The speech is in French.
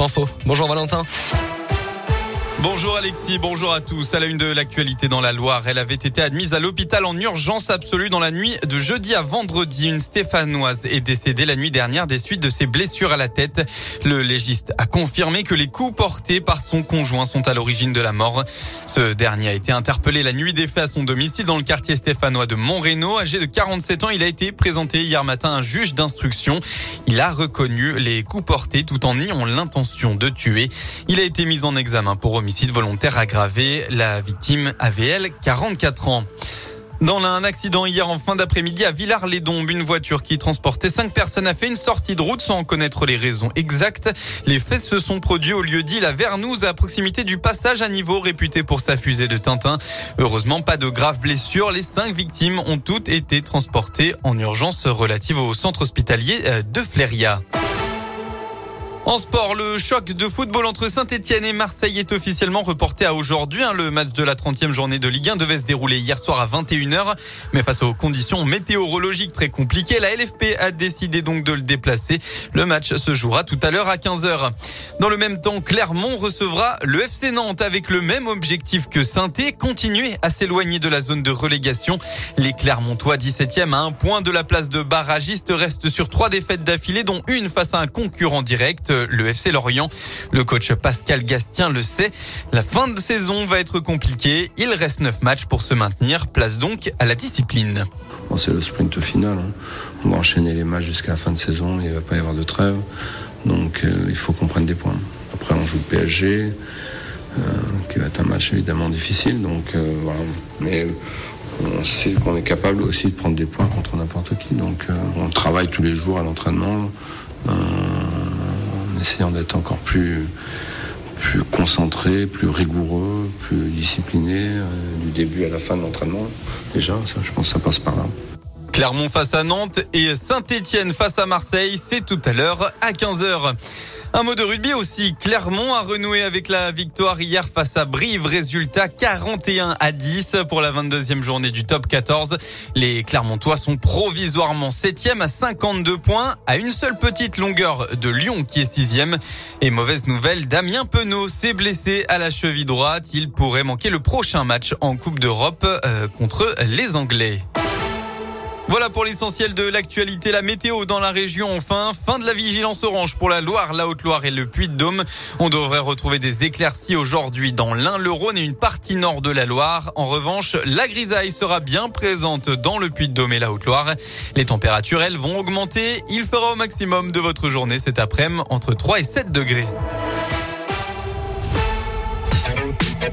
Info. Bonjour Valentin. Bonjour Alexis, bonjour à tous. À la une de l'actualité dans la Loire, elle avait été admise à l'hôpital en urgence absolue dans la nuit de jeudi à vendredi. Une Stéphanoise est décédée la nuit dernière des suites de ses blessures à la tête. Le légiste a confirmé que les coups portés par son conjoint sont à l'origine de la mort. Ce dernier a été interpellé la nuit des faits à son domicile dans le quartier stéphanois de Montréno. Âgé de 47 ans, il a été présenté hier matin à un juge d'instruction. Il a reconnu les coups portés tout en niant l'intention de tuer. Il a été mis en examen pour homicide volontaire aggravé. La victime avait, elle, 44 ans. Dans un accident hier en fin d'après-midi à Villars-les-Dombes, une voiture qui transportait cinq personnes a fait une sortie de route sans en connaître les raisons exactes. Les faits se sont produits au lieu dit la Vernouze à proximité du passage à niveau réputé pour sa fusée de Tintin. Heureusement, pas de graves blessures. Les cinq victimes ont toutes été transportées en urgence relative au centre hospitalier euh, de Fléria. En sport, le choc de football entre Saint-Etienne et Marseille est officiellement reporté à aujourd'hui. Hein. Le match de la 30e journée de Ligue 1 devait se dérouler hier soir à 21h. Mais face aux conditions météorologiques très compliquées, la LFP a décidé donc de le déplacer. Le match se jouera tout à l'heure à 15h. Dans le même temps, Clermont recevra le FC Nantes avec le même objectif que saint continuer à s'éloigner de la zone de relégation. Les Clermontois 17e à un point de la place de barragiste restent sur trois défaites d'affilée dont une face à un concurrent direct le FC Lorient. Le coach Pascal Gastien le sait. La fin de saison va être compliquée. Il reste neuf matchs pour se maintenir. Place donc à la discipline. c'est le sprint final. Hein. On va enchaîner les matchs jusqu'à la fin de saison. Il ne va pas y avoir de trêve. Donc euh, il faut qu'on prenne des points. Après, on joue le PSG. Euh, qui va être un match évidemment difficile. Euh. Mais on sait qu'on est capable aussi de prendre des points contre n'importe qui. Donc on travaille tous les jours à l'entraînement essayant d'être encore plus, concentré, plus rigoureux, plus discipliné du début à la fin de l'entraînement. Déjà, je pense que ça passe par là. Clermont face à Nantes et Saint-Étienne face à Marseille, c'est tout à l'heure à 15h. Un mot de rugby aussi. Clermont a renoué avec la victoire hier face à Brive. Résultat 41 à 10 pour la 22e journée du top 14. Les Clermontois sont provisoirement 7e à 52 points à une seule petite longueur de Lyon qui est 6e. Et mauvaise nouvelle, Damien Penaud s'est blessé à la cheville droite. Il pourrait manquer le prochain match en Coupe d'Europe euh, contre les Anglais. Voilà pour l'essentiel de l'actualité. La météo dans la région, enfin. Fin de la vigilance orange pour la Loire, la Haute-Loire et le Puy-de-Dôme. On devrait retrouver des éclaircies aujourd'hui dans l'Ain, le Rhône et une partie nord de la Loire. En revanche, la grisaille sera bien présente dans le Puy-de-Dôme et la Haute-Loire. Les températures, elles, vont augmenter. Il fera au maximum de votre journée cet après-midi entre 3 et 7 degrés.